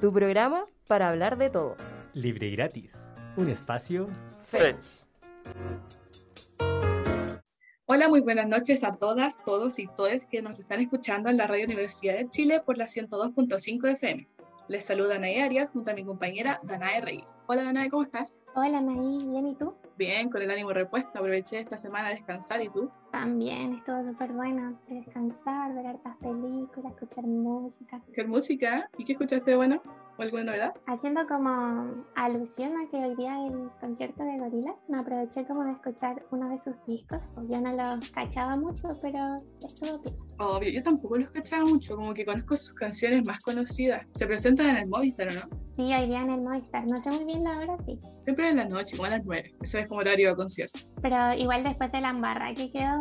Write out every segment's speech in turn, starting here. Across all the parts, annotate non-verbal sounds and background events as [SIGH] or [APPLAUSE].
tu programa para hablar de todo. Libre y gratis. Un espacio Fetch. Hola, muy buenas noches a todas, todos y todas que nos están escuchando en la Radio Universidad de Chile por la 102.5 FM. Les saluda Anaí Arias junto a mi compañera Danae Reyes. Hola Danae, ¿cómo estás? Hola Anaí, ¿bien y tú? Bien, con el ánimo repuesto. Aproveché esta semana a descansar, ¿y tú? También, estuvo súper bueno. Descansar, ver hartas películas, escuchar música. ¿Qué música? ¿Y qué escuchaste bueno? ¿O alguna novedad? Haciendo como alusión a que hoy día el concierto de Gorillaz, me aproveché como de escuchar uno de sus discos. Yo no los cachaba mucho, pero estuvo bien. Obvio, yo tampoco los cachaba mucho, como que conozco sus canciones más conocidas. Se presentan en el Movistar, ¿o no? Sí, hoy día en el Movistar. No sé muy bien la hora, sí. Siempre en la noche, como a las 9. Ese es como horario de concierto. Pero igual después de la embarra que quedó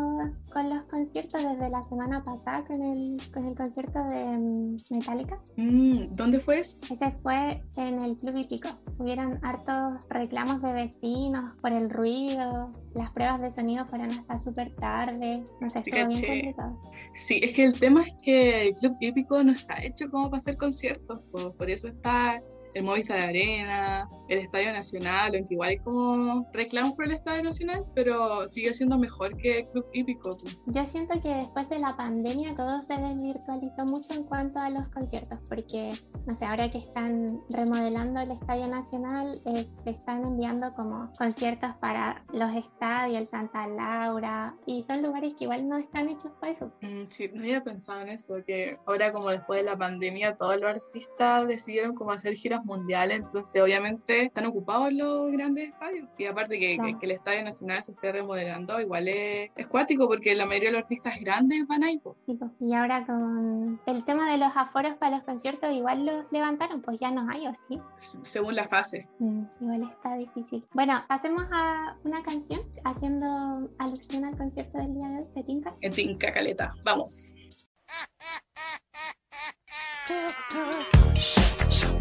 con los conciertos desde la semana pasada con el, con el concierto de mm, Metallica. Mm, ¿Dónde fue eso? Ese fue en el Club Hípico. Hubieron hartos reclamos de vecinos por el ruido, las pruebas de sonido fueron hasta súper tarde, no sé, bien complicado. Sí, es que el tema es que el Club Hípico no está hecho como para hacer conciertos, po. por eso está el Movistar de Arena, el Estadio Nacional, aunque igual hay como reclamos por el Estadio Nacional, pero sigue siendo mejor que el Club Hípico. po. Yo siento que después de la pandemia todo se desvirtualizó mucho en cuanto a los conciertos, porque, no sé, ahora que están remodelando el Estadio Nacional, eh, se están enviando como conciertos para los estadios, el Santa Laura, y son lugares que igual no están hechos para eso. Mm, Sí, no había pensado en eso, que ahora como después de la pandemia todos los artistas decidieron como hacer giras mundiales, entonces obviamente están ocupados los grandes estadios. Y aparte que, que- Claro. que el Estadio Nacional se esté remodelando, igual es, es cuático porque la mayoría de los artistas grandes van ahí. Sí, pues, Y ahora con el tema de los aforos para los conciertos, igual los levantaron, pues ya no hay, ¿o sí? según la fase. Mm, igual está difícil. Bueno, pasemos a una canción haciendo alusión al concierto del día de hoy, ¿te tinca? En Tinca Caleta, vamos. [LAUGHS]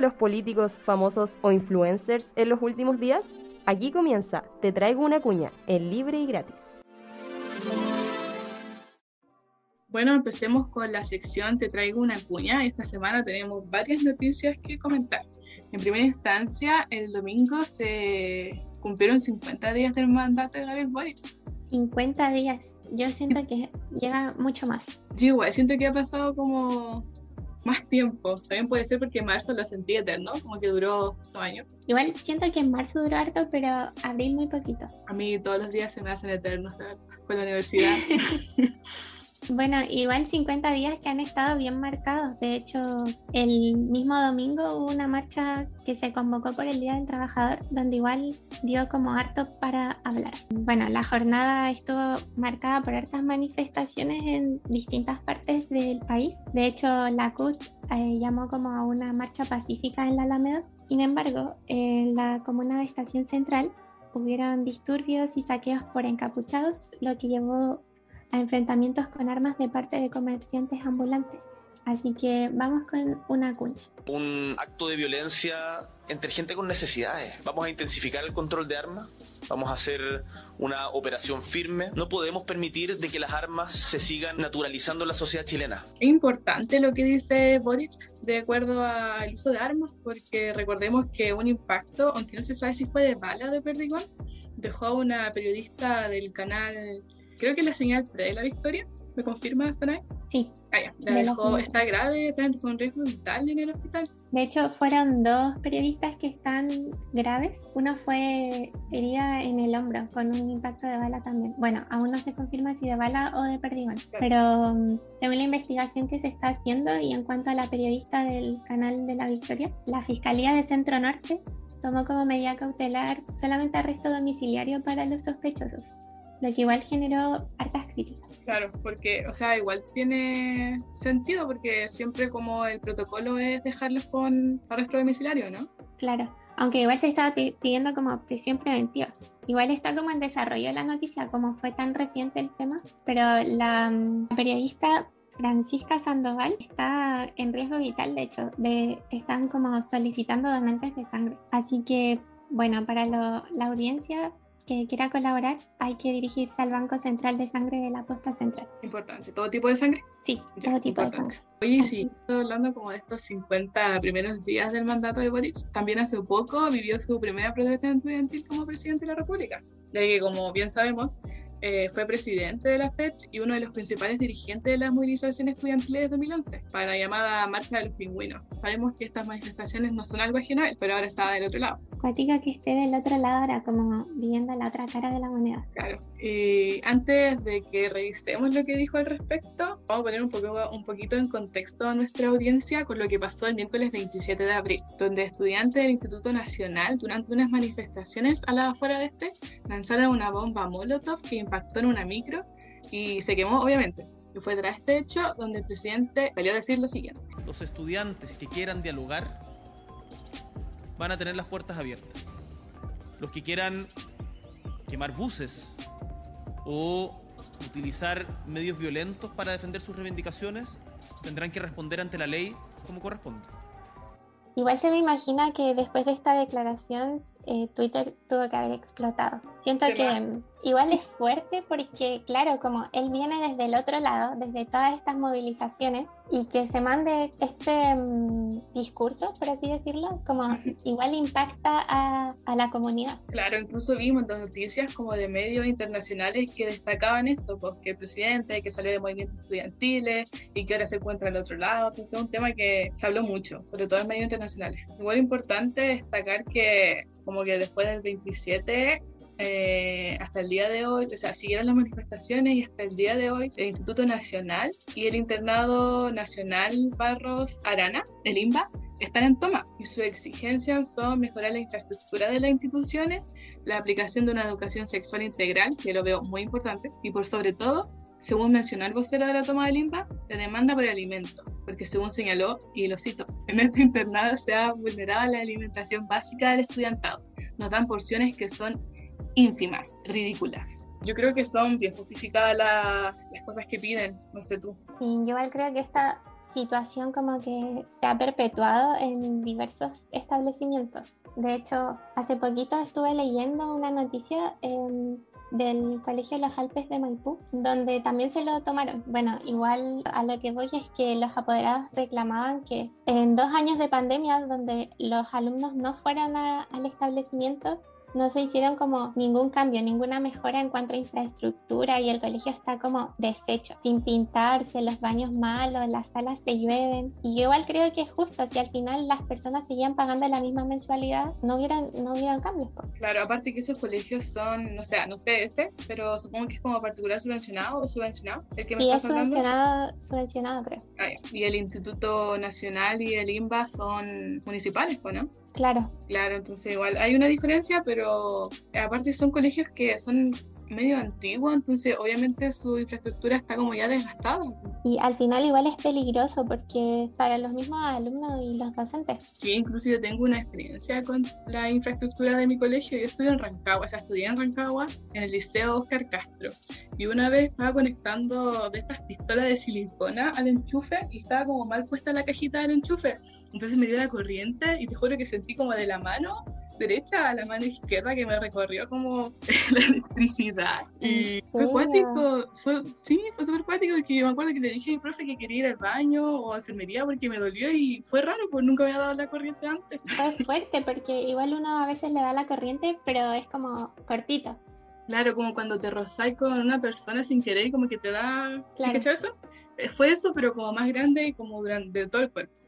¿Qué han dicho los políticos, famosos o influencers en los últimos días? Aquí comienza Te traigo una cuña, en libre y gratis. Bueno, empecemos con la sección Te traigo una cuña. Esta semana tenemos varias noticias que comentar. En primera instancia, el domingo se cumplieron 50 días del mandato de Gabriel Boric. 50 días. Yo siento que lleva mucho más. Yo igual siento que ha pasado como más tiempo. También puede ser porque marzo lo sentí eterno, como que duró dos años. Igual siento que en marzo duró harto, pero abril muy poquito. A mí todos los días se me hacen eternos, de verdad, con la universidad. [LAUGHS] Bueno, igual 50 días que han estado bien marcados. De hecho, el mismo domingo hubo una marcha que se convocó por el Día del Trabajador, donde igual dio como harto para hablar. Bueno, la jornada estuvo marcada por hartas manifestaciones en distintas partes del país. De hecho, la CUT eh, llamó como a una marcha pacífica en la Alameda. Sin embargo, en la comuna de Estación Central hubieron disturbios y saqueos por encapuchados, lo que llevó a enfrentamientos con armas de parte de comerciantes ambulantes. Así que vamos con una cuña. un acto de violencia entre gente con necesidades. Vamos a intensificar el control de armas. Vamos a hacer una operación firme. No podemos permitir de que las armas se sigan naturalizando en la sociedad chilena. Es importante lo que dice Boric de acuerdo al uso de armas, porque recordemos que un impacto, aunque no se sabe si fue de bala o de perdigón, dejó a una periodista del canal, creo que la señal 3 de la Victoria, ¿me confirma, Sanay? Sí, Ah, ya, la De dejó, está grave, está con riesgo vital en el hospital. de hecho fueron dos periodistas que están graves. Uno fue herida en el hombro con un impacto de bala también. Bueno, aún no se confirma si de bala o de perdigón, pero mm, según la investigación que se está haciendo y en cuanto a la periodista del canal de la Victoria, la Fiscalía de Centro Norte tomó como medida cautelar solamente arresto domiciliario para los sospechosos, lo que igual generó hartas críticas. Claro, porque, o sea, igual tiene sentido, porque siempre como el protocolo es dejarlos con arresto domiciliario, ¿no? Claro, aunque igual se estaba pi- pidiendo como prisión preventiva. Igual está como en desarrollo la noticia, como fue tan reciente el tema, pero la mm, periodista Francisca Sandoval está en riesgo vital, de hecho, de, están como solicitando donantes de sangre. Así que, bueno, para lo- la audiencia que quiera colaborar, hay que dirigirse al Banco Central de Sangre de la Posta Central. Importante. ¿Todo tipo de sangre? Sí, Ya, todo tipo de importante. sangre. Oye, Así. sí, estoy hablando como de estos 50 primeros días del mandato de Boric. También hace poco vivió su primera protesta estudiantil como presidente de la República, ya que como bien sabemos, eh, fue presidente de la FED y uno de los principales dirigentes de las movilizaciones estudiantiles de 2011, para la llamada Marcha de los Pingüinos. Sabemos que estas manifestaciones no son algo ajeno pero ahora está del otro lado. Cuática que esté del otro lado ahora, como viviendo la otra cara de la moneda. Claro. Y antes de que revisemos lo que dijo al respecto, vamos a poner un, poco, un poquito en contexto a nuestra audiencia con lo que pasó el miércoles 27 de abril, donde estudiantes del Instituto Nacional, durante unas manifestaciones a la afuera de este, lanzaron una bomba Molotov que impactó en una micro y se quemó, obviamente. Y fue tras este hecho donde el presidente salió a decir lo siguiente. los estudiantes que quieran dialogar van a tener las puertas abiertas. Los que quieran quemar buses o utilizar medios violentos para defender sus reivindicaciones tendrán que responder ante la ley como corresponde. Igual se me imagina que después de esta declaración eh, Twitter tuvo que haber explotado. Siento que igual es fuerte porque, claro, como él viene desde el otro lado, desde todas estas movilizaciones, y que se mande este mm, discurso, por así decirlo, como [LAUGHS] igual impacta a, a la comunidad. Claro, incluso vimos las noticias como de medios internacionales que destacaban esto, pues que el presidente que salió de movimientos estudiantiles y que ahora se encuentra al otro lado, entonces es un tema que se habló mucho, sobre todo en medios internacionales. Igual importante destacar que como que después del 27 eh, hasta el día de hoy, o sea, siguieron las manifestaciones y hasta el día de hoy el Instituto Nacional y el Internado Nacional Barros Arana, el INBA, están en toma y sus exigencias son mejorar la infraestructura de las instituciones, la aplicación de una educación sexual integral, que lo veo muy importante, y por sobre todo, según mencionó el vocero de la toma de limba, la demanda por alimento, porque según señaló, y lo cito, en este internado se ha vulnerado la alimentación básica del estudiantado. Nos dan porciones que son ínfimas, ridículas. Yo creo que son bien justificadas la- las cosas que piden, no sé tú. Sí, yo igual creo que esta situación como que se ha perpetuado en diversos establecimientos. De hecho, hace poquito estuve leyendo una noticia em, del Colegio los Alpes de Maipú, donde también se lo tomaron. Bueno, igual a lo que voy es que los apoderados reclamaban que en dos años de pandemia, donde los alumnos no fueran a- al establecimiento, no se hicieron como ningún cambio, ninguna mejora en cuanto a infraestructura y el colegio está como deshecho, sin pintarse, los baños malos, las salas se llueven. Y yo igual creo que es justo, si al final las personas seguían pagando la misma mensualidad, no hubieran, no hubieran cambios. po. Claro, aparte que esos colegios son, no sé, no sé ese, pero supongo que es como particular subvencionado o subvencionado, el que me Sí, es estás hablando. subvencionado, subvencionado creo. Ah, ya. Y el Instituto Nacional y el INBA son municipales, ¿o no? Claro, Claro, entonces igual hay una diferencia, pero aparte son colegios que son medio antiguos, entonces obviamente su infraestructura está como ya desgastada. y al final igual es peligroso porque para los mismos alumnos y los docentes. Sí, incluso yo tengo una experiencia con la infraestructura de mi colegio. Yo estudio en Rancagua, o sea, estudié en Rancagua, en el Liceo Oscar Castro. Y una vez estaba conectando de estas pistolas de silicona al enchufe y estaba como mal puesta la cajita del enchufe. Entonces me dio la corriente y te juro que sentí como de la mano derecha a la mano izquierda que me recorrió como [LAUGHS] la electricidad. Y ¿En fue cuático, fue, sí, fue súper cuático porque yo me acuerdo que le dije a mi profe que quería ir al baño o a enfermería porque me dolió y fue raro, pues nunca me había dado la corriente antes. Fue fuerte porque igual uno a veces le da la corriente, pero es como cortito. Claro, como cuando te rozáis con una persona sin querer y como que te da... Claro. ¿Cachai eso? Eh, Fue eso, pero como más grande y como durante todo el cuerpo.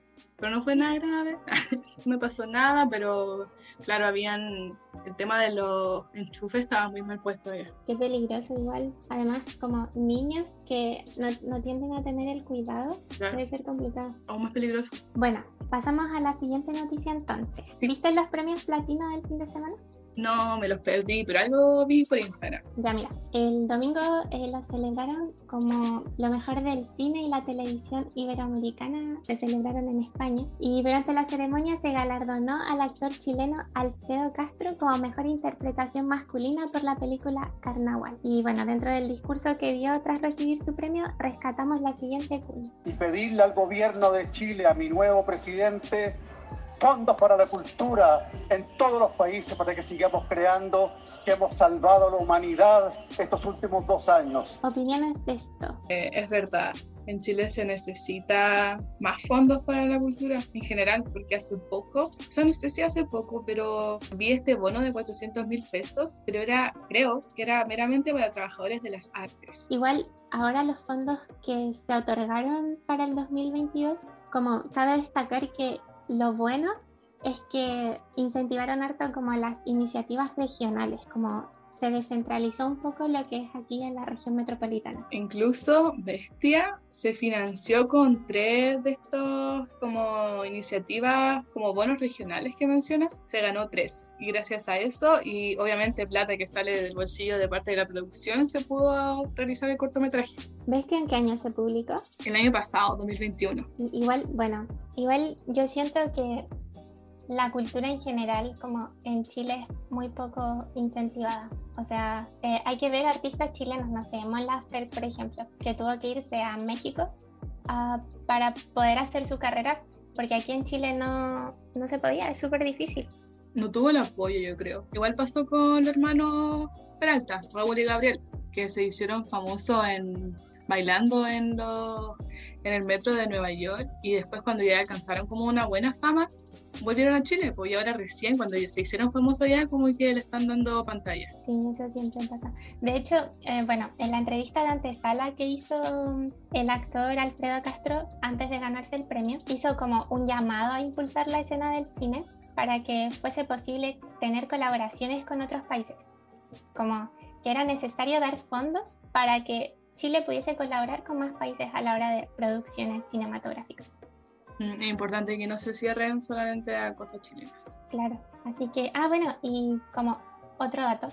Pero no fue nada grave, [LAUGHS] no me pasó nada, pero claro, habían... El tema de los enchufes estaba muy mal puesto ya. Qué peligroso igual. Además, como niños que no, no tienden a tener el cuidado, Claro, puede ser complicado. aún más peligroso. Bueno, pasamos a la siguiente noticia entonces. Sí. ¿Viste los premios platino del fin de semana? No, me los perdí, pero algo vi por Instagram. Ya mira, el domingo eh, lo celebraron como lo mejor del cine y la televisión iberoamericana se celebraron en España y durante la ceremonia se galardonó al actor chileno Alfredo Castro como mejor interpretación masculina por la película Carnaval. Y bueno, dentro del discurso que dio tras recibir su premio, rescatamos la siguiente cuña. y pedirle al gobierno de Chile, a mi nuevo presidente, fondos para la cultura en todos los países para que sigamos creando, que hemos salvado a la humanidad estos últimos dos años. Opiniones de esto. Eh, es verdad, en Chile se necesita más fondos para la cultura en general, porque hace poco, o sea, no sé si hace poco, pero vi este bono de 400 mil pesos, pero era, creo que era meramente para trabajadores de las artes. Igual, ahora los fondos que se otorgaron para el 2022, como cabe destacar que lo bueno es que incentivaron harto como las iniciativas regionales, como se descentralizó un poco lo que es aquí en la región metropolitana. Incluso Bestia se financió con tres de estos como iniciativas, como bonos regionales que mencionas, se ganó tres. Y gracias a eso, y obviamente plata que sale del bolsillo de parte de la producción, se pudo realizar el cortometraje. ¿Ves que en qué año se publicó? El año pasado, 2021. I- Igual, bueno, igual yo siento que la cultura en general, como en Chile, es muy poco incentivada. O sea, eh, hay que ver artistas chilenos, no sé, Mon por ejemplo, que tuvo que irse a México ah, para poder hacer su carrera, porque aquí en Chile no, no se podía, es súper difícil. No tuvo el apoyo, yo creo. Igual pasó con el hermano Peralta, Raúl y Gabriel, que se hicieron famosos en bailando en los en el metro de Nueva York y después cuando ya alcanzaron como una buena fama volvieron a Chile pues y ahora recién cuando se hicieron famosos ya como que le están dando pantalla Sí, eso siempre pasa. De hecho, eh, bueno, en la entrevista de antesala que hizo mm, el actor Alfredo Castro antes de ganarse el premio, hizo como un llamado a impulsar la escena del cine para que fuese posible tener colaboraciones con otros países. Como que era necesario dar fondos para que Chile pudiese colaborar con más países a la hora de producciones cinematográficas. Mm, Es importante que no se cierren solamente a cosas chilenas. Claro, así que, ah, bueno, y como otro dato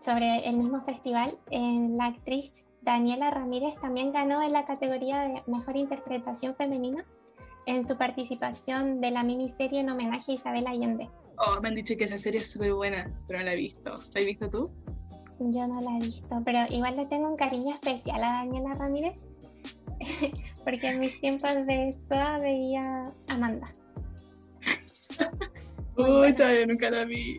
sobre el mismo festival, en la actriz Daniela Ramírez también ganó en la categoría de Mejor Interpretación Femenina en su participación de la miniserie en homenaje a Isabel Allende. Oh, me han dicho que esa serie es súper buena, pero no la he visto. ¿La has visto tú? Yo no la he visto, pero igual le tengo un cariño especial a Daniela Ramírez, [LAUGHS] porque en mis tiempos de SOA veía a Amanda. [LAUGHS] Pucha, yo nunca la vi.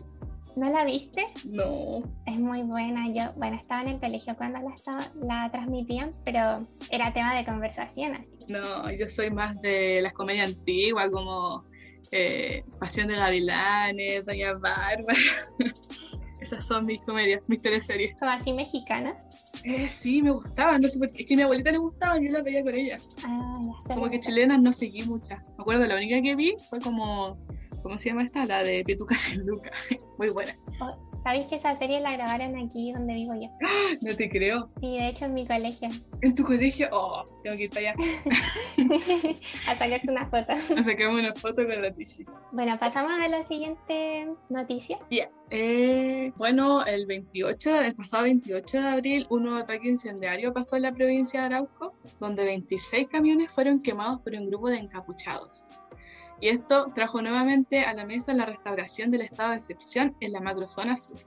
¿No la viste? No. Es muy buena. Yo, bueno, estaba en el colegio cuando la, estaba, la transmitían, pero era tema de conversación así. No, yo soy más de las comedias antiguas, como eh, Pasión de Gavilanes, Doña Bárbara. [LAUGHS] Esas son mis comedias, mis teleseries. Como así mexicanas. Eh, sí, me gustaban, no sé por qué. Es que a mi abuelita le gustaban, yo las veía con ella. Ah, ya. Como que chilenas no seguí muchas. Me acuerdo, la única que vi fue como. ¿Cómo se llama esta? La de Pietuca [LAUGHS] sin Luca. Muy buena. Oh, ¿Sabéis que esa serie la grabaron aquí donde vivo yo? [GASPS] No te creo. Sí, de hecho en mi colegio. ¿En tu colegio? Oh, tengo que ir para allá [LAUGHS] a sacarse una foto. [LAUGHS] a sacarme una foto con la Tichi. Bueno, pasamos a la siguiente noticia. Ya. Eh, bueno, el 28, el pasado 28 de abril, un nuevo ataque incendiario pasó en la provincia de Arauco, donde 26 camiones fueron quemados por un grupo de encapuchados. Y esto trajo nuevamente a la mesa la restauración del estado de excepción en la macrozona sur.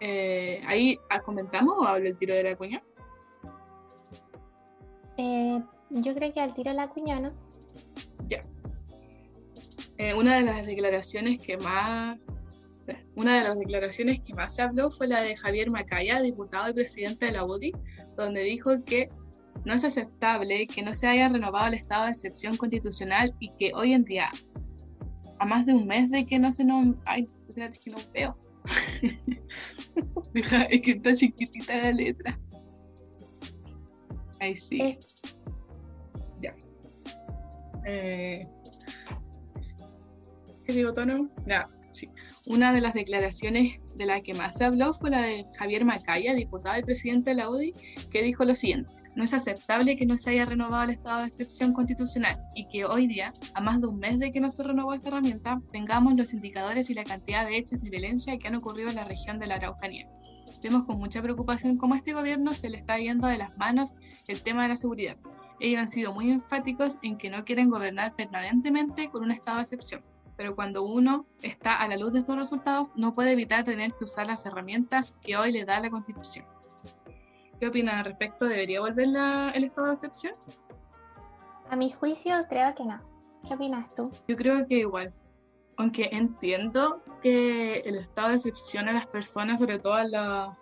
Eh, ahí ah, comentamos o hablo el tiro de la cuña. Eh, yo creo que al tiro la cuña, ¿no? Eh, una de las declaraciones que más una de las declaraciones que más se habló fue la de Javier Macaya, diputado y presidente de la UDI, donde dijo que no es aceptable que no se haya renovado el estado de excepción constitucional y que hoy en día, a más de un mes de que no se nos... Ay, espérate, es que no veo. Deja, es que está chiquitita la letra. Ahí sí. Eh. Ya. Eh, ¿Qué digo, tono? Ya, sí. Una de las declaraciones de la que más se habló fue la de Javier Macaya, diputado y presidente de la UDI, que dijo lo siguiente. No es aceptable que no se haya renovado el estado de excepción constitucional y que hoy día, a más de un mes de que no se renovó esta herramienta, tengamos los indicadores y la cantidad de hechos de violencia que han ocurrido en la región de la Araucanía. Vemos con mucha preocupación cómo a este gobierno se le está yendo de las manos el tema de la seguridad. Ellos han sido muy enfáticos en que no quieren gobernar permanentemente con un estado de excepción. Pero cuando uno está a la luz de estos resultados, no puede evitar tener que usar las herramientas que hoy le da la Constitución. ¿Qué opinas al respecto? ¿Debería volver la- el estado de excepción? A mi juicio, creo que no. ¿Qué opinas tú? Yo creo que igual. Aunque entiendo que el estado de excepción a las personas, sobre todo a la-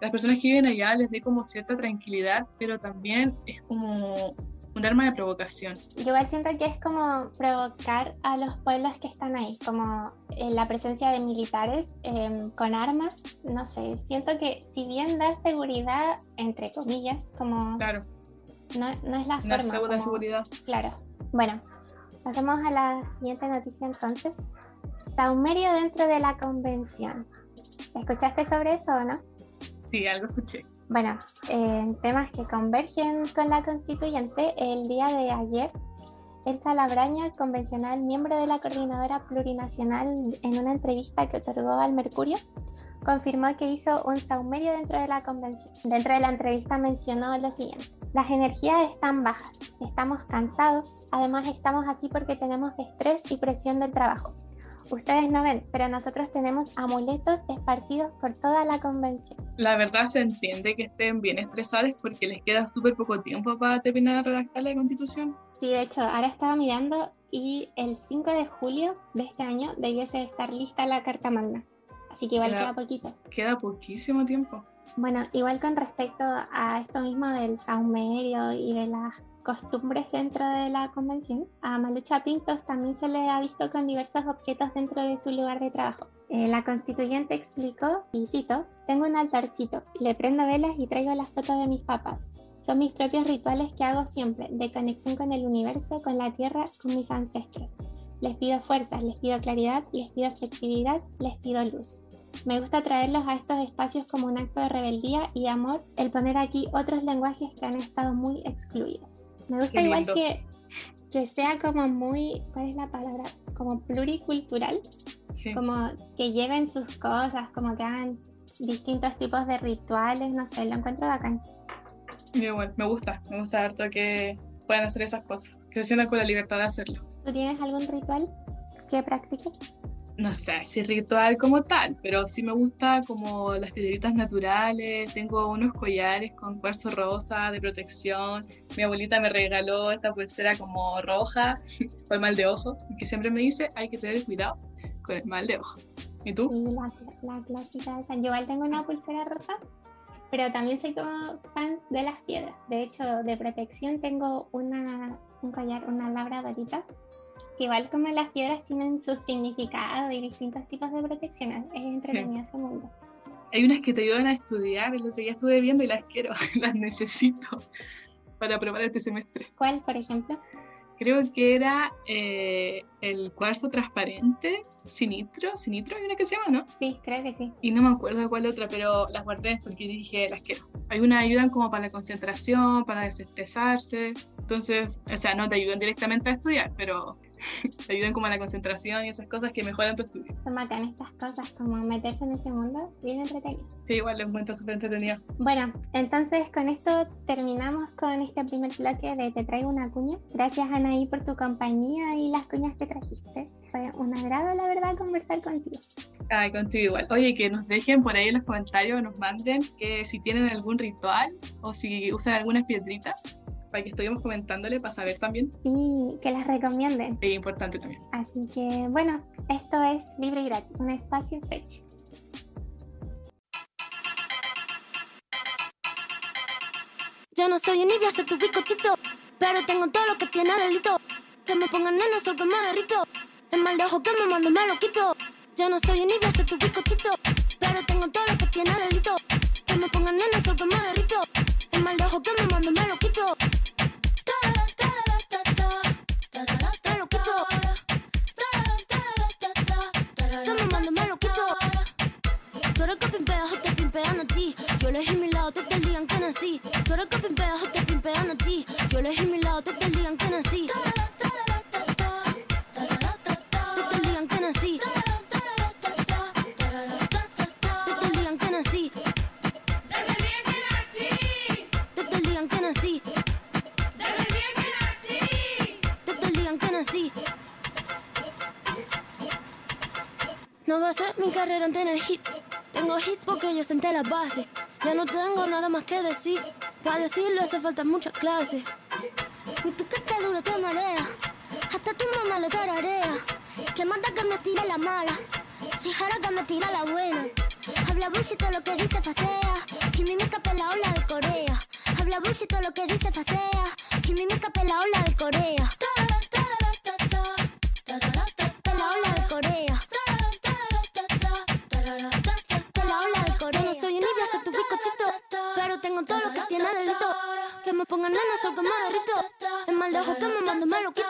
las personas que viven allá, les dé como cierta tranquilidad, pero también es como un arma de provocación. Yo igual siento que es como provocar a los pueblos que están ahí, como eh, la presencia de militares em, con armas, no sé, siento que si bien da seguridad, entre comillas, como Claro, no, no es la una forma. como- seguridad. Claro. Bueno, pasamos a la siguiente noticia entonces. Saumerio dentro de la convención. ¿Escuchaste sobre eso o no? Sí, algo escuché. Bueno, en temas que convergen con la constituyente, el día de ayer, Elsa Labraña, convencional miembro de la coordinadora plurinacional, en una entrevista que otorgó al Mercurio, confirmó que hizo un saumerio dentro de la convención. Dentro de la entrevista mencionó lo siguiente. Las energías están bajas, estamos cansados, además estamos así porque tenemos estrés y presión del trabajo. Ustedes no ven, pero nosotros tenemos amuletos esparcidos por toda la convención. La verdad se entiende que estén bien estresados porque les queda súper poco tiempo para terminar de redactar la constitución. Sí, de hecho, ahora estaba mirando y el 5 de julio de este año debiese estar lista la Carta Magna. Así que igual Queda- queda poquito. Queda poquísimo tiempo. Bueno, igual con respecto a esto mismo del saumerio y de las costumbres dentro de la convención, a Malucha Pintos también se le ha visto con diversos objetos dentro de su lugar de trabajo. Eh, la constituyente explicó, y cito, tengo un altarcito, le prendo velas y traigo las fotos de mis papás. Son mis propios rituales que hago siempre, de conexión con el universo, con la tierra, con mis ancestros. Les pido fuerzas, les pido claridad, les pido flexibilidad, les pido luz. Me gusta traerlos a estos espacios como un acto de rebeldía y de amor, el poner aquí otros lenguajes que han estado muy excluidos. Me gusta Qué igual que, que sea como muy, ¿cuál es la palabra? Como pluricultural, Sí. como que lleven sus cosas, como que hagan distintos tipos de rituales, no sé, lo encuentro bacán. Yo igual, me gusta, me gusta harto que puedan hacer esas cosas, que se sientan con la libertad de hacerlo. ¿Tú tienes algún ritual que practiques? No sé si ritual como tal, pero sí me gusta como las piedritas naturales. Tengo unos collares con cuarzo rosa de protección. Mi abuelita me regaló esta pulsera como roja [LAUGHS] por mal de ojo, que siempre me dice hay que tener cuidado con el mal de ojo. ¿Y tú? Sí, la, la clásica esa. Yo igual tengo una pulsera roja, pero también soy como fan de las piedras. De hecho, de protección tengo una, un collar, una labradorita, que igual como las piedras tienen su significado y distintos tipos de protecciones. Es entretenido ese mundo. Hay unas que te ayudan a estudiar. El otro día estuve viendo y las quiero, [LAUGHS] las necesito para aprobar este semestre. ¿Cuál, por ejemplo? Creo que era eh, el cuarzo transparente, sinitro, sinitro hay una que se llama, ¿no? Sí, creo que sí. Y no me acuerdo cuál otra, pero las guardé porque dije, las quiero. Algunas ayudan como para la concentración, para desestresarse. Entonces, o sea, no te ayudan directamente a estudiar, pero [LAUGHS] te ayudan como a la concentración y esas cosas que mejoran tu estudio. Son bacanas estas cosas, como meterse en ese mundo, bien entretenido. Sí, igual lo encuentro súper entretenido. Bueno, entonces con esto terminamos con este primer bloque de Te traigo una cuña. Gracias Anaí por tu compañía y las cuñas que trajiste. Fue un agrado, la verdad, conversar contigo. Ay, contigo igual. Oye, que nos dejen por ahí en los comentarios, nos manden que si tienen algún ritual o si usan algunas piedritas para que estuvimos comentándole para saber también. Sí, que las recomienden. Es importante también. Así que bueno, esto es Libre y Gratis, un espacio fetch. Yo no soy envidia, soy tu bizcochito. Pero tengo todo lo que tiene delito. Que me pongan nena, soy que me derrito. El mal de ojo que me mando me lo quito. Yo no soy envidia, soy tu bizcochito. Pero tengo todo lo que tiene delito. Que me pongan nena, soy que me derrito. El mal de ojo que me mando me lo quito. Me lo quito. Que me mando me lo quito. Tú eres que pimpea, yo te pimpean a ti. Yo elegí mi lado, te te digan que nací. Tú eres que pimpea, yo te pimpean a ti. Yo elegí mi lado, te te digan que nací. No va a ser mi carrera en tener hits. Tengo hits porque yo senté las bases. Ya no tengo nada más que decir. Para decirlo hace falta muchas clases. Mi piquete duro te marea. Hasta tu mamá le tararea. Que manda que me tire la mala. Si jara que me tira la buena. Habla bullshit todo lo que dice facea. Y mi mica la ola de Corea. Habla bullshit todo lo que dice facea. Y mi mica la ola de Corea. La ola de Corea. Que me mando me lo quito.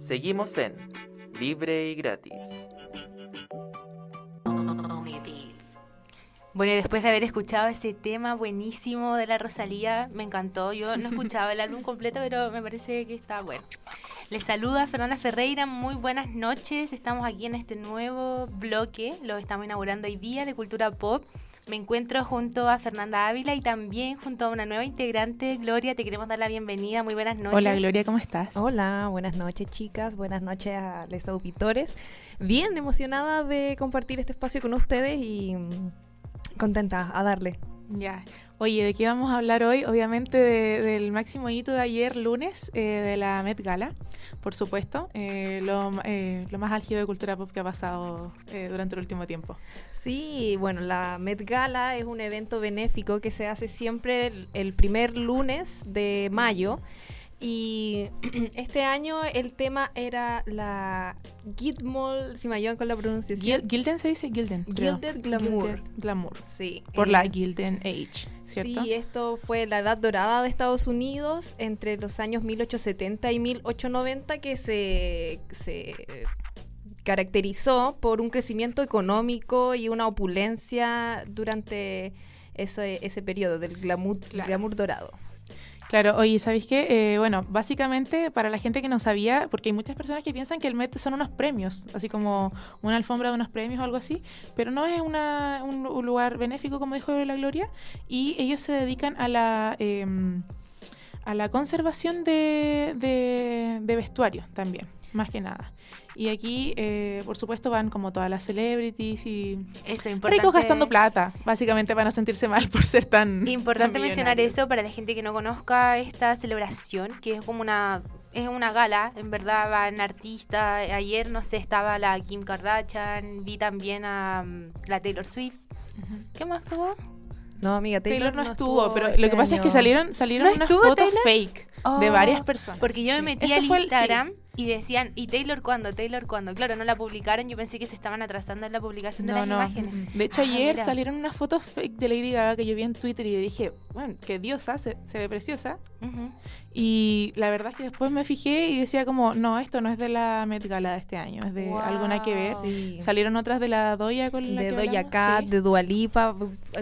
Seguimos en Libre y Gratis. Bueno, y después de haber escuchado ese tema buenísimo de la Rosalía, me encantó. Yo no escuchaba el álbum completo, pero me parece que está bueno. Les saluda Fernanda Ferreira, muy buenas noches. Estamos aquí en este nuevo bloque, lo estamos inaugurando hoy día de Cultura Pop. Me encuentro junto a Fernanda Ávila y también junto a una nueva integrante, Gloria. Te queremos dar la bienvenida. Muy buenas noches. Hola Gloria, ¿cómo estás? Hola, buenas noches chicas, buenas noches a los auditores. Bien emocionada de compartir este espacio con ustedes y mm, contenta a darle. Ya. Oye, ¿de qué vamos a hablar hoy? Obviamente de- del máximo hito de ayer lunes, eh, de la Met Gala, por supuesto. eh, lo, eh, lo más álgido de cultura pop que ha pasado eh, durante el último tiempo. Sí, bueno, la Met Gala es un evento benéfico que se hace siempre el, el primer lunes de mayo. Y [CLEARS THROAT] este año el tema era la Gilmore, si me ayudan con la pronunciación. Gil- Gilden se dice Gilden. Gilded Glamour. Gilded Glamour. Sí. Por eh, la Gilden Age, ¿cierto? Sí, esto fue la edad dorada de Estados Unidos entre los años 1870 y 1890 que se, se caracterizó por un crecimiento económico y una opulencia durante ese, ese periodo del glamour, glamour dorado. Claro, oye, ¿sabéis qué? Eh, bueno, básicamente para la gente que no sabía, porque hay muchas personas que piensan que el Met son unos premios, así como una alfombra de unos premios o algo así, pero no es una, un, lugar benéfico, como dijo la Gloria, y ellos se dedican a la, em, a la conservación de, de, de vestuario también, más que nada. Y aquí, eh, por supuesto, van como todas las celebrities y Eso, importante. ricos gastando plata, básicamente para no sentirse mal [LAUGHS] por ser tan Importante tan mencionar eso para la gente que no conozca esta celebración, que es como una es una gala, en verdad van artistas, ayer no sé, estaba la Kim Kardashian, vi también a mm, la Taylor Swift. ¿Qué más tuvo? No, amiga, Taylor, Taylor, no estuvo, pero este lo que pasa es que año. salieron, salieron ¿No unas estuvo fotos Taylor? fake de Oh, varias personas. Porque yo me metí Ese al fue el- sí. Y decían, ¿y Taylor cuándo? ¿Taylor cuándo? Claro, no la publicaron, yo pensé que se estaban atrasando en la publicación de las no. imágenes. De hecho, Ah, ayer mira. salieron unas fotos fake de Lady Gaga que yo vi en Twitter y dije, bueno, qué diosa, se, se ve preciosa. Y la verdad es que después me fijé y decía como, no, esto no es de la Met Gala de este año, es de alguna que ver. Sí. Salieron otras de la Doya con la de que hablamos, Cat, sí. de Dualipa,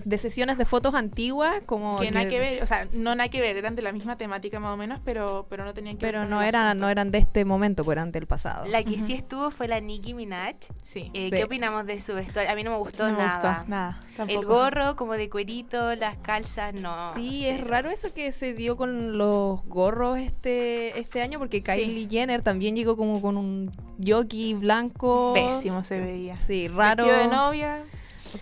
de sesiones de fotos antiguas como que nada que ver, o sea, no nada que ver, eran de la misma temática más o menos, pero, pero no tenían que ver pero no asunto. no eran de este momento, pues eran del pasado. La que sí estuvo fue la Nicki Minaj. Sí. Eh, Sí. ¿Qué opinamos de su vestuario? A mí no me gustó No me nada. gustó, nada, El gorro como de cuerito, las calzas, no. Sí, es cero. raro eso que se dio con los gorros este este año porque Kylie Jenner también llegó como con un jockey blanco. Pésimo se veía. Sí, raro. Vestido de novia,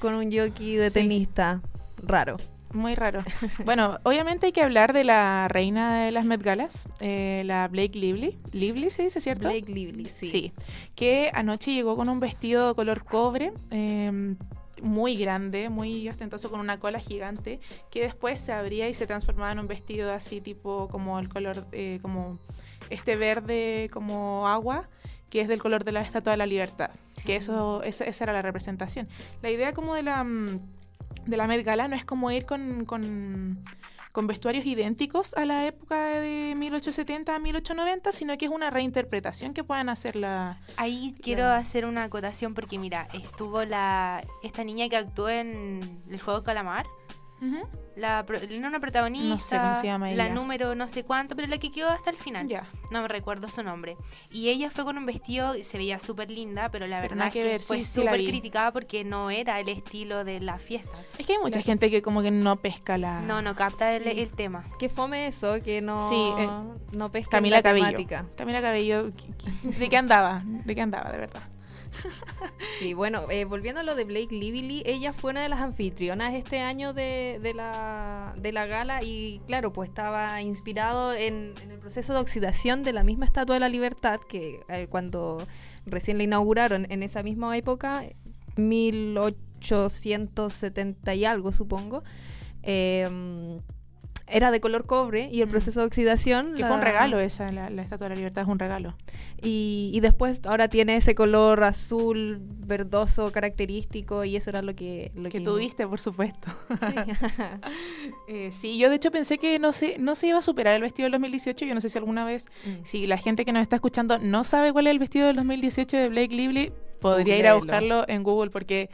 Con un jockey de Sí. tenista. Raro. Muy raro. Bueno, obviamente hay que hablar de la reina de las Met Galas, eh, la Blake Lively. Lively se dice, ¿cierto? Blake Lively, sí. Sí. Que anoche llegó con un vestido de color cobre. eh, muy grande, muy ostentoso, con una cola gigante, que después se abría y se transformaba en un vestido así tipo como el color, eh, como este verde como agua, que es del color de la Estatua de la Libertad. Que eso, esa, esa era la representación. La idea como de la, mm, de la Met Gala no es como ir con, con, con vestuarios idénticos a la época de 1870 a 1890, sino que es una reinterpretación que puedan hacer la... Ahí quiero hacer una acotación porque mira, estuvo la esta niña que actuó en el juego de calamar. La, pro- no una protagonista, No sé cómo se llama la ella. número no sé cuánto, pero la que quedó hasta el final. Ya. No me recuerdo su nombre. Y ella fue con un vestido, se veía súper linda, pero la Pero verdad es que que ver, fue sí, sí la súper criticada porque no era el estilo de la fiesta. Es que hay mucha gente que como que no pesca la... No, no capta el, Sí. el tema. Qué fome eso, que no, Sí, eh, no pesca Camila la Cabello. temática. Camila Cabello, ¿qué- qué- ¿de qué andaba? ¿De qué andaba, de verdad? [LAUGHS] Sí, bueno, eh, volviendo a lo de Blake Lively, ella fue una de las anfitrionas este año de, la, de la gala y claro, pues estaba inspirado en, el proceso de oxidación de la misma Estatua de la Libertad que eh, cuando recién la inauguraron en esa misma época, 1870 y algo supongo. eh, era de color cobre y el proceso de oxidación... Mm. Que fue un regalo esa, la, la Estatua de la Libertad es un regalo. y, y después ahora tiene ese color azul verdoso característico y eso era lo que... Lo Que que tuviste, por supuesto. [LAUGHS] Sí. [LAUGHS] Eh, sí, yo de hecho pensé que no se, no se iba a superar el vestido del 2018. Yo no sé si alguna vez, Mm. si la gente que nos está escuchando no sabe cuál es el vestido del 2018 de Blake Lively, podría ir a buscarlo en Google porque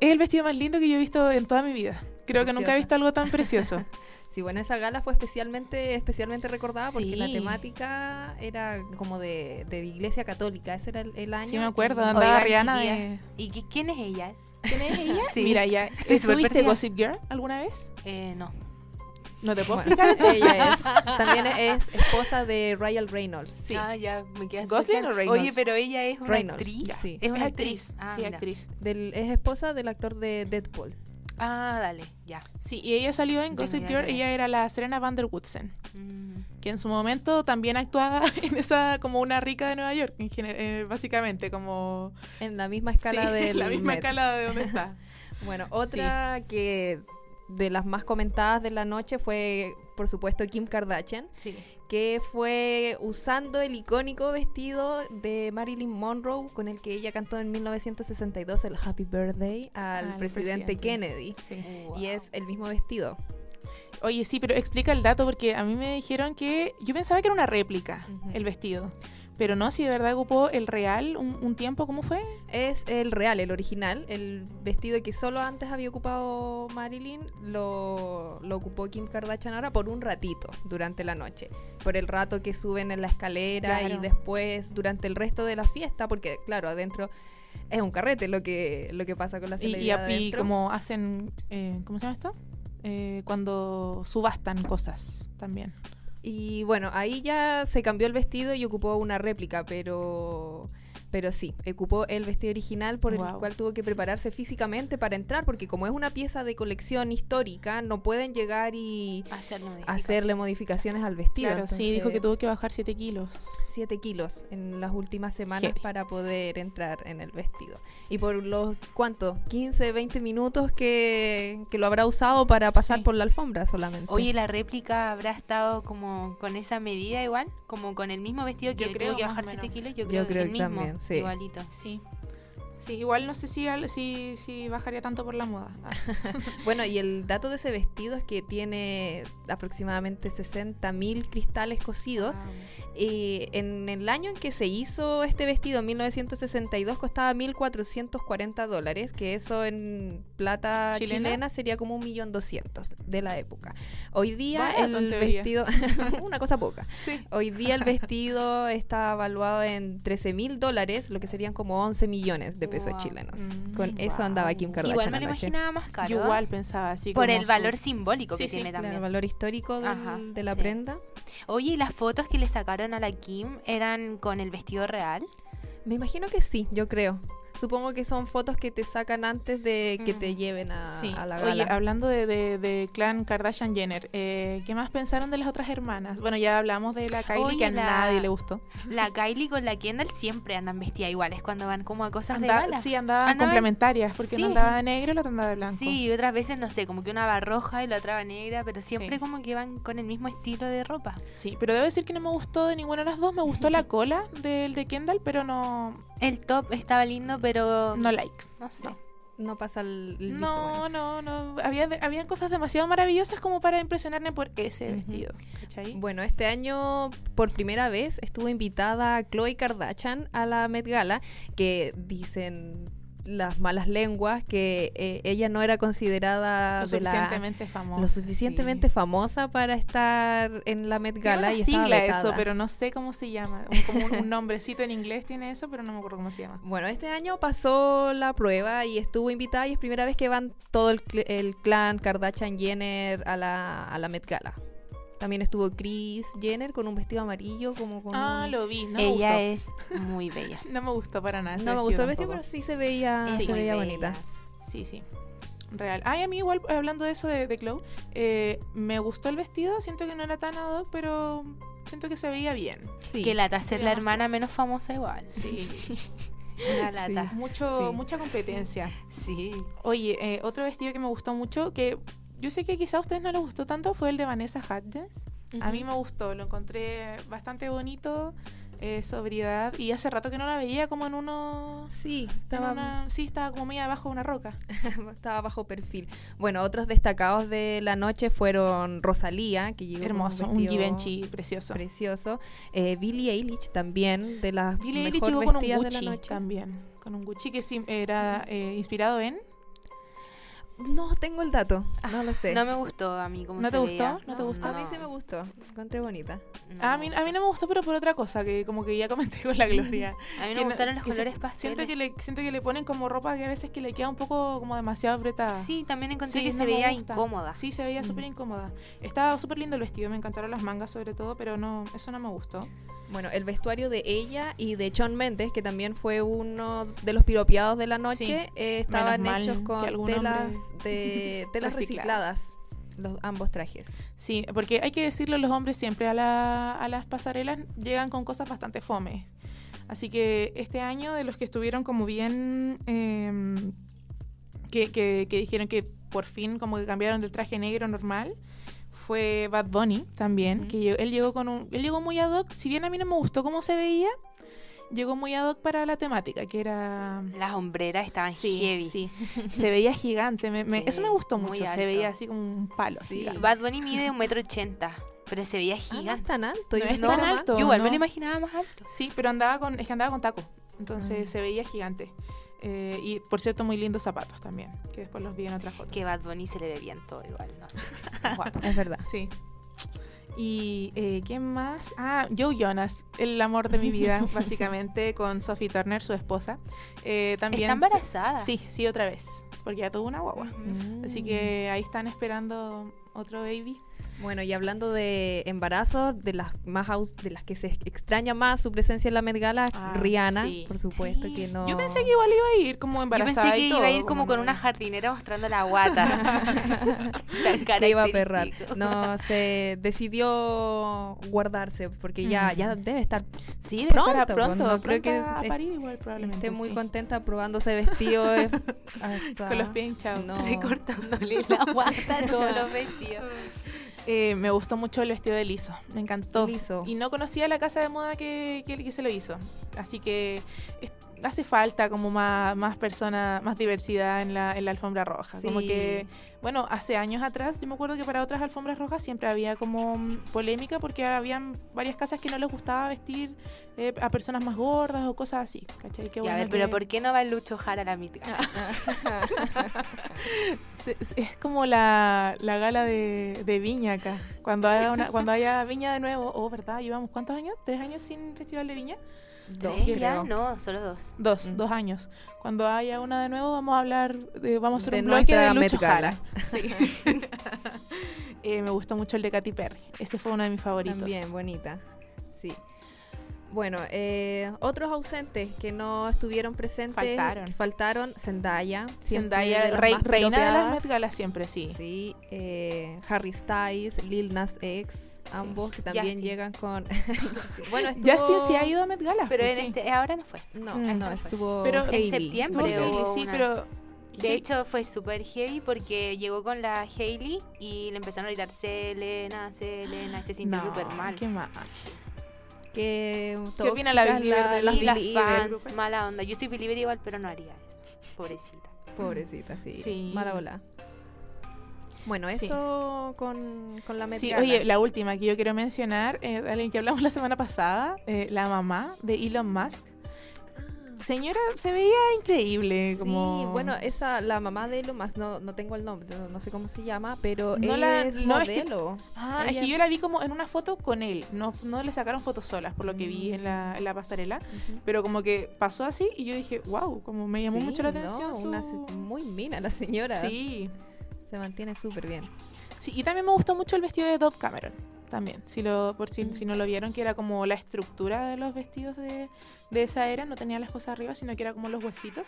es el vestido más lindo que yo he visto en toda mi vida. Creo que nunca he visto algo tan precioso. [LAUGHS] Sí, bueno, esa gala fue especialmente, especialmente recordada porque la temática era como de, de iglesia católica. Ese era el, el año. Sí, me acuerdo, y- andaba Oigan, Rihanna de... ¿Y qué- quién es ella? ¿Quién es ella? [LAUGHS] Sí. Mira, ya. ¿Estuviste. Gossip Girl alguna vez? Eh, no. No te puedo Bueno, explicar [LAUGHS] ella es, también es esposa de Ryan Reynolds. Sí. Ah, ya, me quedé ¿Gosling o Reynolds? Oye, pero ella es una Reynolds, actriz. Sí. Es una actriz. Ah, sí, mira. actriz. Del, es esposa del actor de Deadpool. Ah, dale, ya. Sí, y ella salió en Gossip Girl, ella era la Serena Van der Woodsen, Mm. que en su momento también actuaba [LAUGHS] en esa como una rica de Nueva York, en eh, básicamente, como... En la misma escala Sí, [LAUGHS] de la misma escala de donde está. [LAUGHS] Bueno, otra que de las más comentadas de la noche fue, por supuesto, Kim Kardashian. Sí. Que fue usando el icónico vestido de Marilyn Monroe con el que ella cantó en 1962 el Happy Birthday al, Al presidente, presidente. Kennedy. Sí. Y es el mismo vestido. Oye, sí, pero explica el dato porque a mí me dijeron que yo pensaba que era una réplica el vestido. Pero no, si de verdad ocupó el real un, un tiempo, ¿cómo fue? Es el real, el original, el vestido que solo antes había ocupado Marilyn, lo, lo ocupó Kim Kardashian ahora por un ratito durante la noche. Por el rato que suben en la escalera y después durante el resto de la fiesta, porque claro, adentro es un carrete lo que, lo que pasa con la Y, y, celebridad y adentro. como hacen, eh, ¿cómo se llama esto? Eh, cuando subastan cosas también. Y bueno, ahí ya se cambió el vestido y ocupó una réplica, pero pero sí, ocupó el vestido original por el cual tuvo que prepararse físicamente para entrar, porque como es una pieza de colección histórica, no pueden llegar y hacerle modificaciones al vestido. Claro, sí, dijo que tuvo que bajar 7 kilos. 7 kilos en las últimas semanas Heavy. para poder entrar en el vestido. Y por los, ¿cuánto? 15, 20 minutos que, que lo habrá usado para pasar por la alfombra solamente. Oye, la réplica habrá estado como con esa medida igual, como con el mismo vestido que Yo creo, tuvo que bajar 7 menos. kilos. Yo Yo creo, el que mismo, también, sí. igualito. Sí. Sí, igual no sé si, al- si, si bajaría tanto por la moda. Ah. [LAUGHS] Bueno, y el dato de ese vestido es que tiene aproximadamente 60 mil cristales cocidos. Y en el año en que se hizo este vestido, en 1962, costaba 1.440 dólares, que eso en plata ¿Chilena? chilena, sería como un millón doscientos de la época. Hoy día el vestido, [LAUGHS] [LAUGHS] una cosa poca. Sí. Hoy día el vestido está evaluado en 13 mil dólares, lo que serían como 11 millones de pesos Wow. chilenos. Mm, Con eso andaba Kim Kardashian Igual me lo anoche. imaginaba más caro. Yo igual pensaba así. Por como el su- valor simbólico Sí, que sí, tiene Claro, también. el valor histórico del- Ajá, de la sí. prenda. Oye, ¿y las fotos que le sacaron a la Kim eran con el vestido real? Me imagino que sí, yo creo. Supongo que son fotos que te sacan antes de que te lleven a, Sí. a la Oye, gala. hablando de, de, de clan Kardashian Jenner, eh, ¿qué más pensaron de las otras hermanas? Bueno, ya hablamos de la Kylie, Oye, que a la- nadie le gustó. La Kylie con la Kendall siempre andan vestidas iguales cuando van como a cosas Anda- de gala. sí, andaban Andaban- complementarias, porque sí. una andaba de negro y la otra andaba de blanco. Sí, y otras veces, no sé, como que una va roja y la otra va negra, pero siempre como que van con el mismo estilo de ropa. Sí, pero debo decir que no me gustó de ninguna de las dos. Me gustó la [LAUGHS] cola del de Kendall, pero no. El top estaba lindo, pero... No like. No sé. No pasa el, el No, bueno. no, no. Había, había cosas demasiado maravillosas como para impresionarme por ese vestido. ¿Cachai? Bueno, este año por primera vez estuvo invitada Chloe Kardashian a la Met Gala, que dicen las malas lenguas que eh, ella no era considerada Lo la- suficientemente famosa, lo suficientemente famosa para estar en la Met Tiene Gala una y sigla eso, pero no sé cómo se llama. Un- Como un, un nombrecito en inglés tiene eso, pero no me acuerdo cómo se llama. Bueno, este año pasó la prueba y estuvo invitada y es primera vez que van todo el, cl- el clan Kardashian Jenner a la, a la Met Gala. También estuvo Kris Jenner con un vestido amarillo como con Ah, un- lo vi. No Ella me es muy bella. [LAUGHS] No me gustó para nada. ese No me gustó el vestido, pero sí se veía, Sí. se veía bonita. Sí, sí. Real. Ay, a mí igual, hablando de eso de, de Chloe, eh, me gustó el vestido. Siento que no era tan ad hoc, pero siento que se veía bien. Sí. Que lata ser la hermana menos famosa igual. Sí. [LAUGHS] Una lata. Mucho, Sí. Mucha competencia. Sí. Oye, eh, otro vestido que me gustó mucho, que yo sé que quizá a ustedes no les gustó tanto, fue el de Vanessa Hudgens. A mí me gustó, lo encontré bastante bonito, eh, sobriedad, y hace rato que no la veía como en uno... Sí, estaba, una- sí, estaba como media abajo de una roca. [LAUGHS] estaba bajo perfil. Bueno, otros destacados de la noche fueron Rosalía, que llegó con Hermoso, un vestido Givenchy precioso. precioso. Eh, Billie Eilish también, de las Billie Eilish mejor llegó con un vestidas de Gucci la noche. también, con un Gucci que sí era eh, inspirado en... No tengo el dato, no lo sé. No me gustó a mí como ¿No se te gustó? ¿No te gustó? A mí sí me gustó, encontré bonita. A mí, a mí no me gustó, pero por otra cosa, que como que ya comenté con la [LAUGHS] Gloria. A mí Que me gustaron los que se- colores pasteles. Siento que, le, siento que le ponen como ropa que a veces que le queda un poco como demasiado apretada. Sí, también encontré Sí, que no se me veía gusta. incómoda. Sí, se veía súper incómoda. Estaba súper lindo el vestido, me encantaron las mangas sobre todo, pero no, eso no me gustó. Bueno, el vestuario de ella y de Shawn Mendes, que también fue uno de los piropeados de la noche, Sí, eh, estaban hechos con telas, hombre de, telas recicladas. los, ambos trajes. Sí, porque hay que decirlo, los hombres siempre a, la- a las pasarelas llegan con cosas bastante fome. Así que este año de los que estuvieron como bien... em, que, que- que dijeron que por fin como que cambiaron del traje negro normal, fue Bad Bunny también, que lle- él llegó con un, él llegó muy ad hoc, si bien a mí no me gustó cómo se veía, llegó muy ad hoc para la temática, que era Las hombreras estaban Sí, heavy. sí. [LAUGHS] se veía gigante, me- me- Sí, eso me gustó mucho, se alto. veía así como un palo. Sí, gigante. Bad Bunny mide un metro ochenta, pero se veía Ah, no gigante. es tan alto. No es tan alto. Yo igual me ¿no? lo imaginaba más alto. Sí, pero andaba con, es que andaba con taco, entonces Ah. se veía gigante. Eh, y por cierto, muy lindos zapatos también, que después los vi en otra foto. Que Bad Bunny se le ve bien todo igual, no sé. [LAUGHS] Guapo. Es verdad. Sí. Y eh, ¿quién más? Ah, Joe Jonas, el amor de mi vida, [LAUGHS] básicamente, con Sophie Turner, su esposa. Eh, también Está embarazada. Sí, sí, otra vez, porque ya tuvo una guagua. Mm. Así que ahí están esperando otro baby. Bueno, y hablando de embarazos, de las más aus- de las que se extraña más su presencia en la Met Gala, Ah, Rihanna, sí. por supuesto que no. Yo pensé que igual iba a ir como Yo embarazada pensé que y iba todo, a ir como con una jardinera mostrando la guata. [LAUGHS] Que iba a perrar. No, se decidió guardarse porque ya, ya debe estar Sí, debe pronto. estar pues, pronto, no creo que a parir igual probablemente. esté muy sí. contenta probándose vestido eh, hasta- [LAUGHS] Con los pies hinchados. No. Recortándole la guata a todos los vestidos. [LAUGHS] Eh, me gustó mucho el vestido de liso, me encantó. Liso. Y no conocía la casa de moda que, que, que se lo hizo. Así que hace falta como más, más personas, más diversidad en la, en la alfombra roja. Como que, bueno, hace años atrás, yo me acuerdo que para otras alfombras rojas siempre había como mm, polémica porque habían varias casas que no les gustaba vestir eh, a personas más gordas o cosas así. ¿Cachai? Qué a bueno pero ¿por qué no va Lucho Jara a la mítica? [LAUGHS] Es- Es como la, la gala de, de Viña acá. Cuando haya, una, cuando haya Viña de nuevo, oh, ¿verdad? Llevamos cuántos años? ¿Tres años sin Festival de Viña? Dos. No, solo dos. Dos, Mm. dos años. Cuando haya una de nuevo, vamos a hablar, de, vamos a hacer De un bloque de Lucho. Jara. Sí. [LAUGHS] Eh, me gustó mucho el de Katy Perry. Ese fue uno de mis favoritos. También, bonita. Sí. Bueno, eh, otros ausentes que no estuvieron presentes. Faltaron. que faltaron, Zendaya. Zendaya, de reina de las. Met Gala siempre, sí. Sí, eh, Harry Styles, Lil Nas X, ambos que también Justin. llegan con... [LAUGHS] bueno, estuvo... Justin sí ha ido a Met Gala. Pero pues, en sí. este, ahora no fue. No, Mm. no, estuvo Pero en septiembre Hailey, sí, una- pero... De hecho, fue súper heavy porque llegó con la Hailey y le empezaron a gritar Selena, Selena, y se sintió no, súper mal. Qué mal. Que ¿Qué opina la Believer la- las las Believer. fans, mala onda. Yo soy believer igual, pero no haría eso. Pobrecita. Pobrecita, sí. Sí. Mala bola. Bueno, Sí. eso con, con la Met Sí, Gala. oye, la última que yo quiero mencionar, eh, alguien que hablamos la semana pasada, eh, la mamá de Elon Musk. Señora, se veía increíble, como... Sí, bueno, esa, la mamá de Elon Musk, no, no tengo el nombre, no, no sé cómo se llama, pero No la- es no, es que- modelo. Ah, es Ella- que yo la vi como en una foto con él, no, no le sacaron fotos solas, por lo que vi en la, en la pasarela, Ujú. pero como que pasó así y yo dije, wow, como me llamó Sí, mucho la atención. su- una muy mina la señora. Sí. Se mantiene súper bien. sí, y también me gustó mucho el vestido de Dove Cameron, también, si, lo, por si, si no lo vieron, que era como la estructura de los vestidos de, de esa era, no tenía las cosas arriba, sino que era como los huesitos,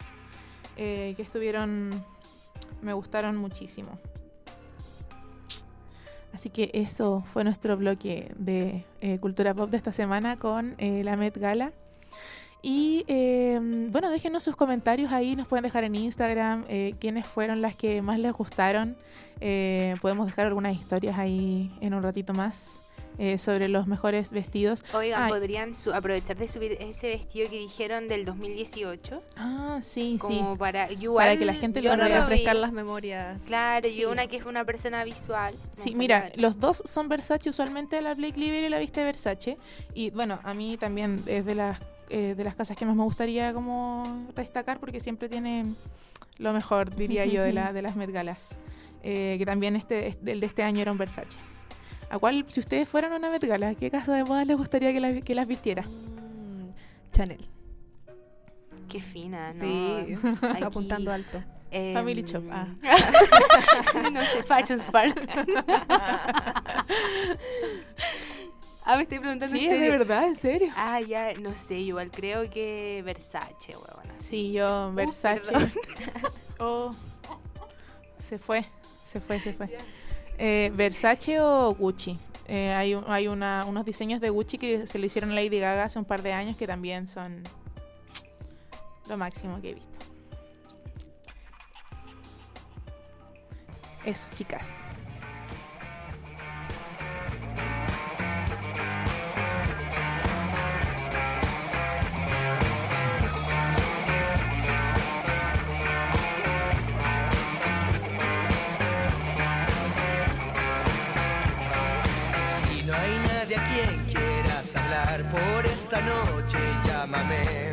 eh, que estuvieron, me gustaron muchísimo. Así que eso fue nuestro bloque de eh, cultura pop de esta semana con eh, la Met Gala. Y bueno, déjenos sus comentarios ahí, nos pueden dejar en Instagram eh, quiénes fueron las que más les gustaron. Eh, podemos dejar algunas historias ahí en un ratito más eh, sobre los mejores vestidos. Oigan, Ay, podrían su- aprovechar de subir ese vestido que dijeron del 2018. Ah, sí, sí. Como para, yo Para igual- que la gente lo no vi. refrescar las memorias. Claro, Sí. y una que es una persona visual. Sí, mira, para los dos son Versace, usualmente la Blake Lively la viste Versace. Y bueno, a mí también es de las, eh, de las casas que más me gustaría como destacar porque siempre tiene lo mejor, diría yo, de, la, [LAUGHS] de las Met Galas. Eh, que también este, es- el de este año era un Versace. ¿A cuál, si ustedes fueran a una Met Gala, qué casa de moda les gustaría que, la- que las vistiera? Mm, Chanel. Qué fina, ¿no? Sí, Aquí, apuntando alto. em, Family Shop, ah. [LAUGHS] no sé, Fashion Spark. [LAUGHS] ah, me estoy preguntando Sí, en es de verdad, en serio. Ah, ya, no sé, igual creo que Versace, huevona. Sí, yo, Versace. perdón. [LAUGHS] [LAUGHS] Oh, se fue, se fue, se fue. Eh, ¿Versace o Gucci? Eh, hay un- hay una, unos diseños de Gucci que se lo hicieron a Lady Gaga hace un par de años que también son lo máximo que he visto. Eso, chicas. Esta noche, llámame.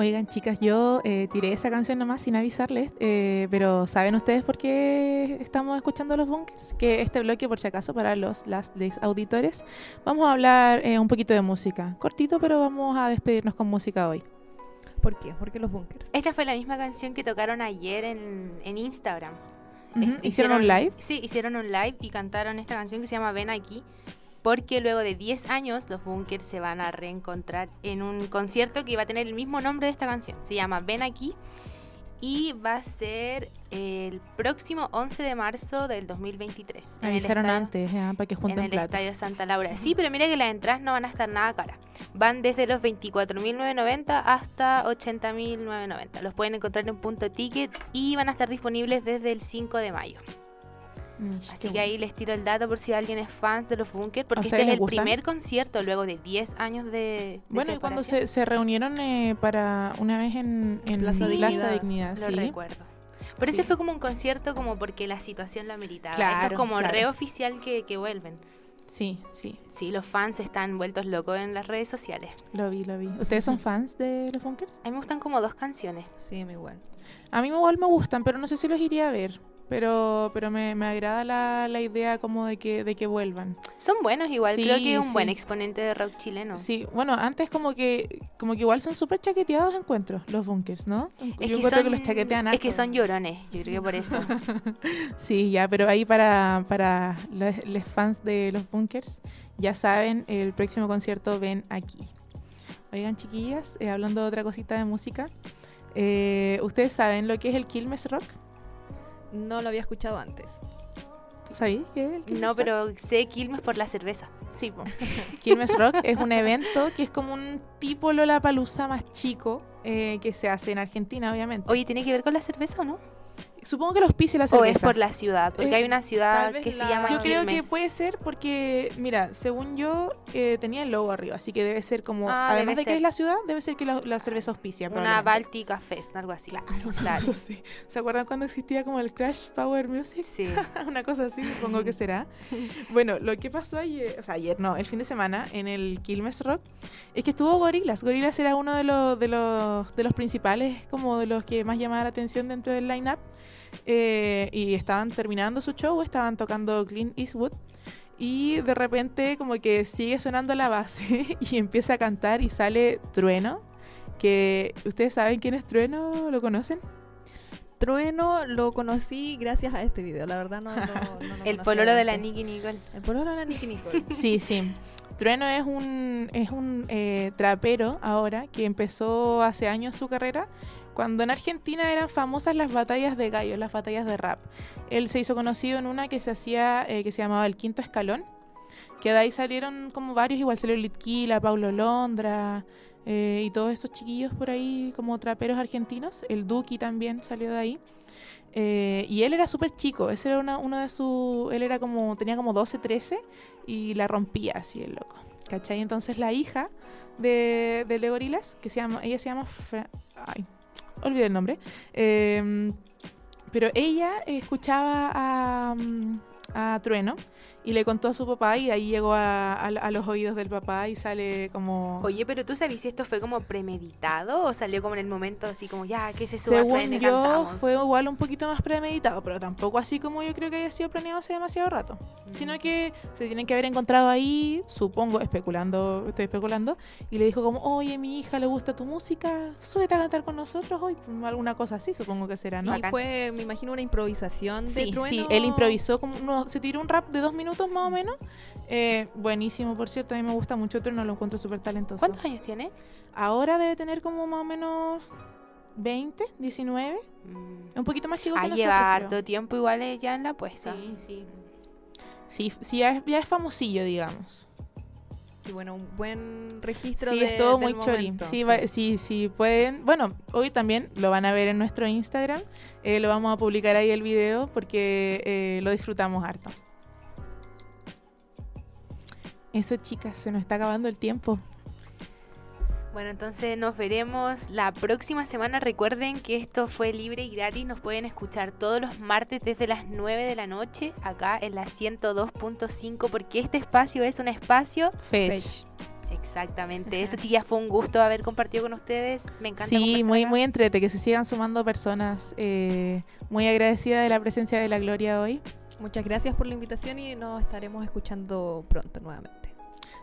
Oigan, chicas, yo eh, tiré esa canción nomás sin avisarles, eh, pero ¿saben ustedes por qué estamos escuchando los bunkers? Que este bloque, por si acaso, para los las, les auditores, vamos a hablar eh, un poquito de música. Cortito, pero vamos a despedirnos con música hoy. ¿Por qué? ¿Por qué los bunkers? Esta fue la misma canción que tocaron ayer en, en Instagram. Ujú, Este, ¿hicieron un live? Sí, hicieron un live y cantaron esta canción que se llama Ven aquí. Porque luego de 10 años los Bunkers se van a reencontrar en un concierto que va a tener el mismo nombre de esta canción. Se llama Ven aquí. Y va a ser el próximo 11 de marzo del 2023. en el Avisaron antes, ya, para que en junten el plata. Estadio Santa Laura. Sí, pero mira que las entradas no van a estar nada caras. Van desde los 24.990 hasta 80.990. Los pueden encontrar en punto ticket y van a estar disponibles desde el 5 de mayo. Mish, Así que ahí les tiro el dato por si alguien es fan de los Bunkers, porque este es el gustan? primer concierto luego de 10 años de, de Bueno, y cuando separación. se, se reunieron eh, para una vez en, en Plaza Plaza Dignidad. Dignidad, Lo sí. recuerdo. Pero Sí. ese fue como un concierto como porque la situación lo ameritaba. Esto Claro, es como claro. re oficial que, que vuelven. Sí, sí, Sí, los fans están vueltos locos en las redes sociales. lo vi, lo vi. ¿Ustedes son [LAUGHS] fans de los Bunkers? A mí me gustan como dos canciones. Sí, me igual. A mí igual me gustan, pero no sé si los iría a ver. Pero, pero me, me agrada la, la idea como de que, de que vuelvan. Son buenos igual, creo que es un buen exponente de rock chileno. Sí, bueno, antes como que como que igual son súper chaqueteados encuentros los bunkers, ¿no? Es Yo que, encuentro son, que los chaquetean es que harto. son llorones, yo creo que por eso. [LAUGHS] Sí, ya, pero ahí para, para los, los fans de los bunkers, ya saben, el próximo concierto ven aquí. Oigan, chiquillas, eh, hablando de otra cosita de música, Eh, ¿Ustedes saben lo que es el Quilmes Rock? No lo había escuchado antes. ¿Tú sabías qué es el Quilmes No, pero sé Quilmes por la cerveza. Sí, po. [LAUGHS] Quilmes Rock es un evento que es como un tipo Lollapalooza más chico eh, que se hace en Argentina, obviamente. Oye, ¿tiene que ver con la cerveza o no? Supongo que los auspicia la ¿O cerveza. es por la ciudad? Porque Eh, hay una ciudad que se la- llama Yo creo que puede ser porque, mira, según yo, eh, tenía el logo arriba, así que debe ser como, Ah, además de que es la ciudad, debe ser que la, la cerveza auspicia. Una. Báltica Fest, algo así. Claro. [LAUGHS] Eso sí. ¿Se acuerdan cuando existía como el Crash Power Music? Sí. [LAUGHS] Una cosa así, supongo que será. [LAUGHS] Bueno, lo que pasó ayer, o sea, ayer no, el fin de semana en el Quilmes Rock, es que estuvo Gorillaz. Gorillaz era uno de los, de los, de los principales, como de los que más llamaba la atención dentro del line-up. Eh, y estaban terminando su show, estaban tocando Clint Eastwood. Y de repente como que sigue sonando la base [LAUGHS] y empieza a cantar y sale Trueno. Que ustedes saben quién es Trueno, ¿lo conocen? Trueno lo conocí gracias a este video, la verdad no, no, no [LAUGHS] El pololo de la. Nicky Nicole. El pololo de la Nicky Nicole. [LAUGHS] Sí, sí. Trueno es un, es un eh, trapero ahora que empezó hace años su carrera cuando en Argentina eran famosas las batallas de gallos, las batallas de rap. Él se hizo conocido en una que se hacía, eh, que se llamaba El Quinto Escalón, que de ahí salieron como varios, igual salió Litquila, Paulo Londra eh, y todos esos chiquillos por ahí como traperos argentinos. El Duki también salió de ahí. Eh, y él era súper chico, ese era una- uno de sus, él era como, tenía como 12, 13 y la rompía así el loco, ¿cachai? Entonces la hija de, de Le Gorillaz, que se llama, ella se llama, Fra- ay, olvidé el nombre, eh, pero ella escuchaba a, mm, a Trueno y le contó a su papá y ahí llegó a, a- a los oídos del papá y sale como... Oye, pero tú sabes si esto fue como premeditado o salió como en el momento así como ya, que se suba Según yo, cantamos? fue igual un poquito más premeditado, pero tampoco así como yo creo que haya sido planeado hace demasiado rato. Mm. Sino que se tienen que haber encontrado ahí, supongo, especulando, estoy especulando, y le dijo como, oye, mi hija le gusta tu música, súbete a cantar con nosotros hoy, alguna cosa así, supongo que será, ¿no? Y fue, me imagino, una improvisación de Sí, Trueno. sí, él improvisó, como uno- se tiró un rap de dos minutos más o menos. Eh, buenísimo, por cierto, a mí me gusta mucho Trueno, lo encuentro súper talentoso. ¿Cuántos años tiene? Ahora debe tener como más o menos 20, 19. Un poquito más chico que Ah, nosotros. lleva creo. harto tiempo igual ya en la puesta. Sí, sí. Sí, sí, ya es, ya es famosillo, digamos. Y bueno, un buen registro Sí, de, es todo del muy Sí, va- sí, sí, pueden. Bueno, hoy también lo van a ver en nuestro Instagram. Eh, lo vamos a publicar ahí el video porque eh, lo disfrutamos harto. Eso, chicas, se nos está acabando el tiempo. Bueno, entonces nos veremos la próxima semana. Recuerden que esto fue libre y gratis. Nos pueden escuchar todos los martes desde las 9 de la noche acá en la 102.5 porque este espacio es un espacio Fetch. Exactamente. Eso, chicas, fue un gusto haber compartido con ustedes. Me encanta. Sí, muy, acá. muy entrete, que se sigan sumando personas. eh, muy agradecida de la presencia de la Gloria hoy. Muchas gracias por la invitación y nos estaremos escuchando pronto nuevamente.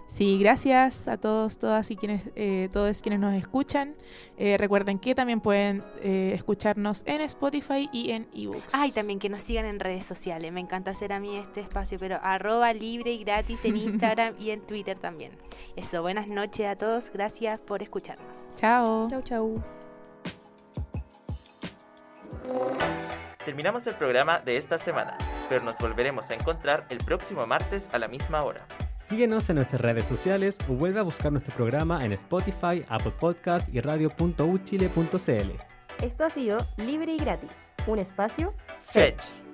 Sí, gracias a todos, todas y quienes, eh, todos quienes nos escuchan. Eh, recuerden que también pueden eh, escucharnos en Spotify y en ebooks. Ay, también que nos sigan en redes sociales. Me encanta hacer a mí este espacio, pero arroba libre y gratis en [LAUGHS] Instagram y en Twitter también. Eso, buenas noches a todos. Gracias por escucharnos. Chao. Chau, chau. Terminamos el programa de esta semana, pero nos volveremos a encontrar el próximo martes a la misma hora. Síguenos en nuestras redes sociales o vuelve a buscar nuestro programa en Spotify, Apple Podcast y radio.uchile.cl. Esto ha sido Libre y Gratis, un espacio Fetch.